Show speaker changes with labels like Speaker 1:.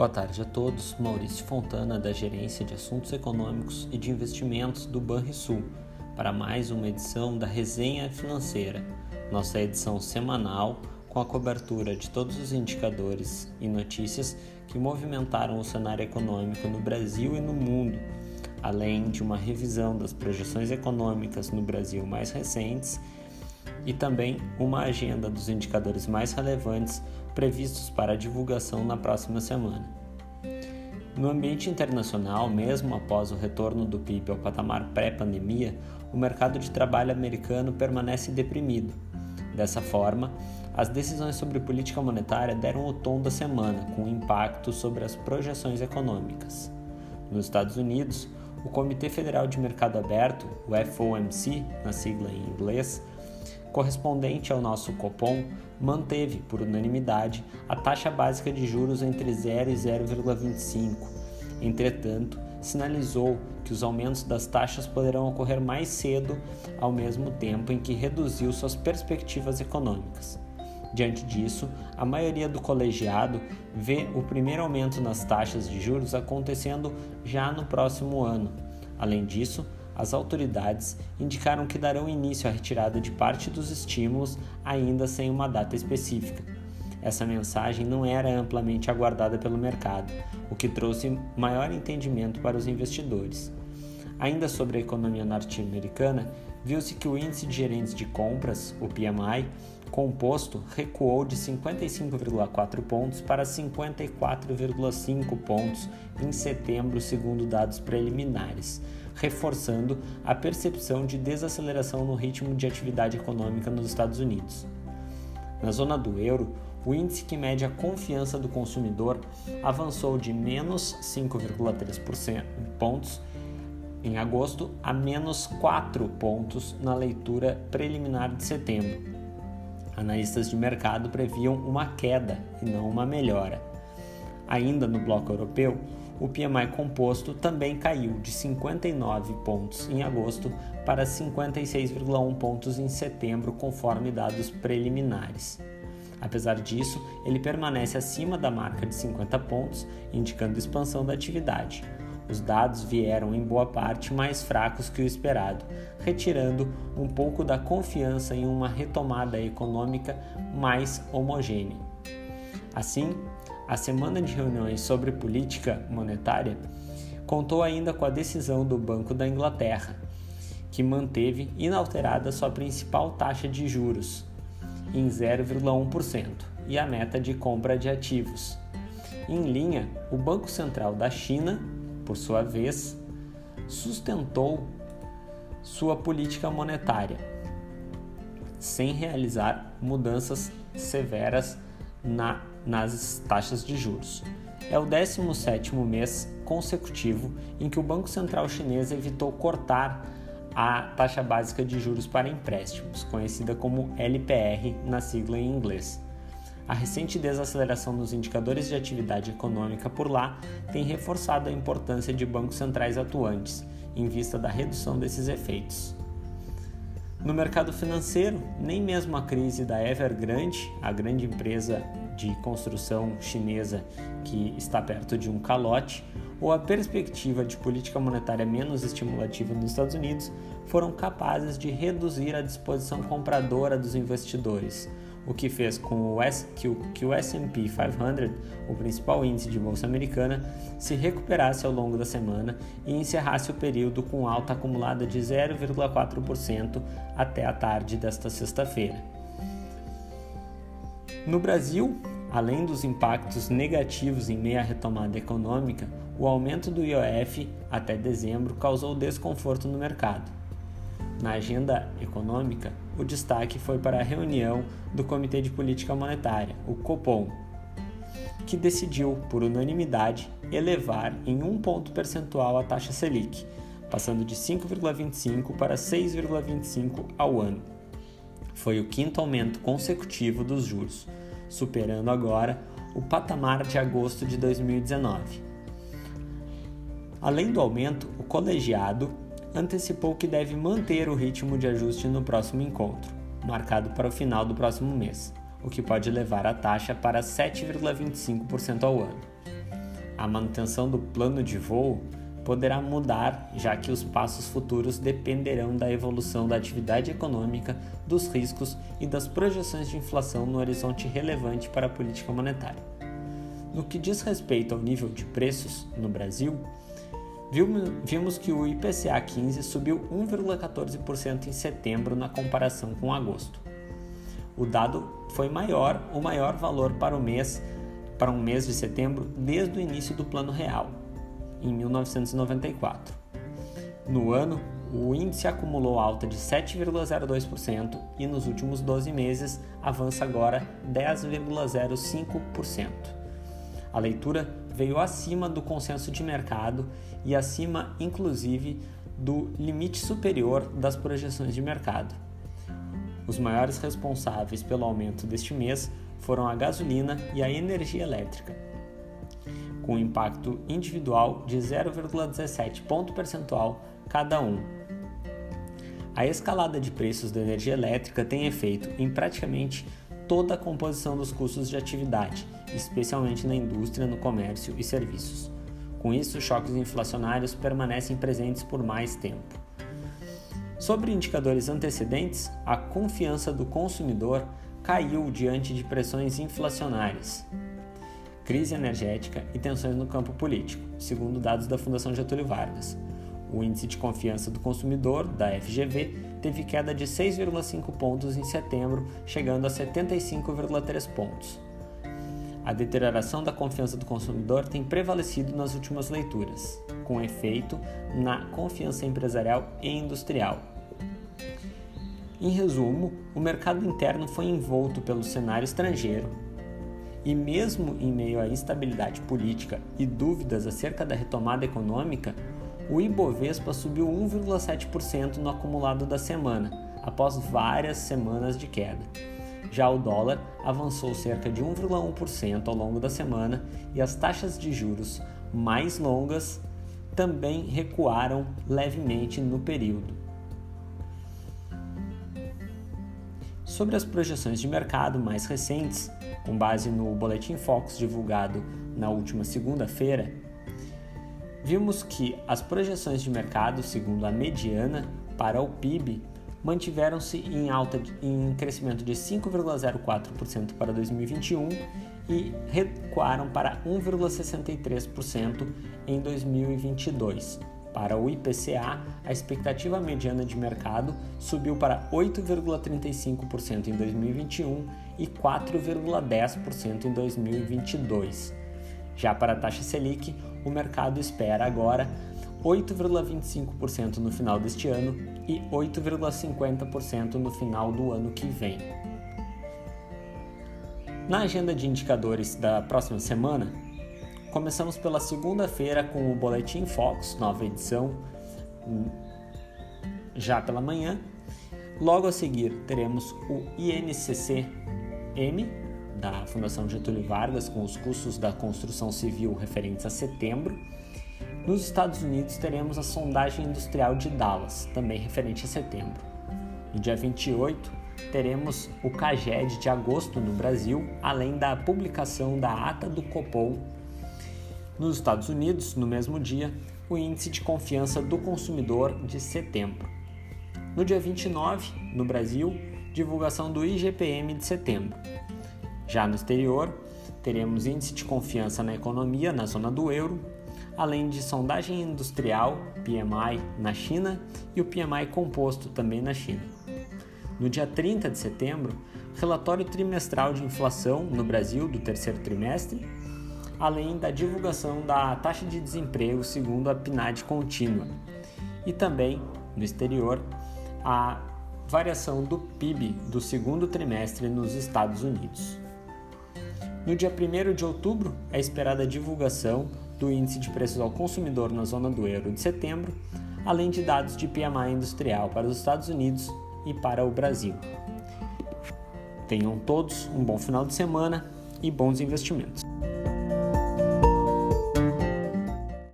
Speaker 1: Boa tarde a todos. Maurício Fontana, da Gerência de Assuntos Econômicos e de Investimentos do Banrisul, para mais uma edição da Resenha Financeira, nossa edição semanal com a cobertura de todos os indicadores e notícias que movimentaram o cenário econômico no Brasil e no mundo, além de uma revisão das projeções econômicas no Brasil mais recentes e também uma agenda dos indicadores mais relevantes previstos para divulgação na próxima semana. No ambiente internacional, mesmo após o retorno do PIB ao patamar pré-pandemia, o mercado de trabalho americano permanece deprimido. Dessa forma, as decisões sobre política monetária deram o tom da semana, com impacto sobre as projeções econômicas. Nos Estados Unidos, o Comitê Federal de Mercado Aberto, o FOMC, na sigla em inglês, correspondente ao nosso Copom, manteve, por unanimidade, a taxa básica de juros entre 0 e 0,25. Entretanto, sinalizou que os aumentos das taxas poderão ocorrer mais cedo, ao mesmo tempo em que reduziu suas perspectivas econômicas. Diante disso, a maioria do colegiado vê o primeiro aumento nas taxas de juros acontecendo já no próximo ano. Além disso, as autoridades indicaram que darão início à retirada de parte dos estímulos, ainda sem uma data específica. Essa mensagem não era amplamente aguardada pelo mercado, o que trouxe maior entendimento para os investidores. Ainda sobre a economia norte-americana, viu-se que o índice de gerentes de compras, o PMI, composto recuou de 55,4 pontos para 54,5 pontos em setembro, segundo dados preliminares, reforçando a percepção de desaceleração no ritmo de atividade econômica nos Estados Unidos. Na zona do euro, o índice que mede a confiança do consumidor avançou de menos 5,3 pontos em agosto a menos 4 pontos na leitura preliminar de setembro. Analistas de mercado previam uma queda e não uma melhora. Ainda no bloco europeu, o PMI composto também caiu de 59 pontos em agosto para 56,1 pontos em setembro, conforme dados preliminares. Apesar disso, ele permanece acima da marca de 50 pontos, indicando expansão da atividade. Os dados vieram em boa parte mais fracos que o esperado, retirando um pouco da confiança em uma retomada econômica mais homogênea. Assim, a semana de reuniões sobre política monetária contou ainda com a decisão do Banco da Inglaterra, que manteve inalterada sua principal taxa de juros, em 0,1%, e a meta de compra de ativos. Em linha, o Banco Central da China, por sua vez, sustentou sua política monetária, sem realizar mudanças severas na nas taxas de juros. É o 17º mês consecutivo em que o Banco Central Chinês evitou cortar a taxa básica de juros para empréstimos, conhecida como LPR na sigla em inglês. A recente desaceleração nos indicadores de atividade econômica por lá tem reforçado a importância de bancos centrais atuantes, em vista da redução desses efeitos. No mercado financeiro, nem mesmo a crise da Evergrande, a grande empresa de construção chinesa que está perto de um calote, ou a perspectiva de política monetária menos estimulativa nos Estados Unidos foram capazes de reduzir a disposição compradora dos investidores, o que fez com o S, que o, o S&P 500, o principal índice de bolsa americana, se recuperasse ao longo da semana e encerrasse o período com alta acumulada de 0,4% até a tarde desta sexta-feira. No Brasil, além dos impactos negativos em meio à retomada econômica, o aumento do IOF até dezembro causou desconforto no mercado. Na agenda econômica, o destaque foi para a reunião do Comitê de Política Monetária, o COPOM, que decidiu, por unanimidade, elevar em um ponto percentual a taxa Selic, passando de 5,25 para 6,25 ao ano foi o quinto aumento consecutivo dos juros, superando agora o patamar de agosto de 2019. Além do aumento, o colegiado antecipou que deve manter o ritmo de ajuste no próximo encontro, marcado para o final do próximo mês, o que pode levar a taxa para 7,25% ao ano. a manutenção do plano de voo poderá mudar, já que os passos futuros dependerão da evolução da atividade econômica, dos riscos e das projeções de inflação no horizonte relevante para a política monetária. No que diz respeito ao nível de preços no Brasil, vimos que o IPCA 15 subiu 1,14% em setembro na comparação com agosto. O dado foi maior, o maior valor para o mês para um mês de setembro desde o início do Plano Real, em 1994. No ano, o índice acumulou alta de 7,02% e nos últimos 12 meses avança agora 10,05%. A leitura veio acima do consenso de mercado e acima, inclusive, do limite superior das projeções de mercado. Os maiores responsáveis pelo aumento deste mês foram a gasolina e a energia elétrica, com impacto individual de 0,17 ponto percentual cada um. A escalada de preços da energia elétrica tem efeito em praticamente toda a composição dos custos de atividade, especialmente na indústria, no comércio e serviços. Com isso, choques inflacionários permanecem presentes por mais tempo. Sobre indicadores antecedentes, a confiança do consumidor caiu diante de pressões inflacionárias, crise energética e tensões no campo político, segundo dados da Fundação Getúlio Vargas. O índice de confiança do consumidor, da FGV, teve queda de 6,5 pontos em setembro, chegando a 75,3 pontos. A deterioração da confiança do consumidor tem prevalecido nas últimas leituras, com efeito na confiança empresarial e industrial. Em resumo, o mercado interno foi envolto pelo cenário estrangeiro, e mesmo em meio à instabilidade política e dúvidas acerca da retomada econômica, o Ibovespa subiu 1,7% no acumulado da semana, após várias semanas de queda. Já o dólar avançou cerca de 1,1% ao longo da semana e as taxas de juros mais longas também recuaram levemente no período. Sobre as projeções de mercado mais recentes, com base no Boletim Focus divulgado na última segunda-feira, vimos que as projeções de mercado, segundo a mediana para o PIB, mantiveram-se em alta em crescimento de 5,04% para 2021 e recuaram para 1,63% em 2022 para o IPCA, a expectativa mediana de mercado subiu para 8,35% em 2021 e 4,10% em 2022. Já para a taxa Selic, o mercado espera agora 8,25% no final deste ano e 8,50% no final do ano que vem. Na agenda de indicadores da próxima semana, Começamos pela segunda-feira com o Boletim Fox, nova edição, já pela manhã. Logo a seguir teremos o INCC-M, da Fundação Getúlio Vargas, com os custos da construção civil referentes a setembro. Nos Estados Unidos teremos a sondagem industrial de Dallas, também referente a setembro. No dia 28, teremos o CAGED de agosto no Brasil, além da publicação da ata do Copom nos Estados Unidos, no mesmo dia, o índice de confiança do consumidor de setembro. No dia 29, no Brasil, divulgação do IGPM de setembro. Já no exterior, teremos índice de confiança na economia na zona do euro, além de sondagem industrial, PMI, na China e o PMI composto também na China. No dia 30 de setembro, relatório trimestral de inflação no Brasil do terceiro trimestre além da divulgação da taxa de desemprego segundo a PNAD contínua, e também, no exterior, a variação do PIB do segundo trimestre nos Estados Unidos. No dia 1 de outubro, é esperada a divulgação do Índice de Preços ao Consumidor na zona do euro de setembro, além de dados de PMI industrial para os Estados Unidos e para o Brasil. Tenham todos um bom final de semana e bons investimentos.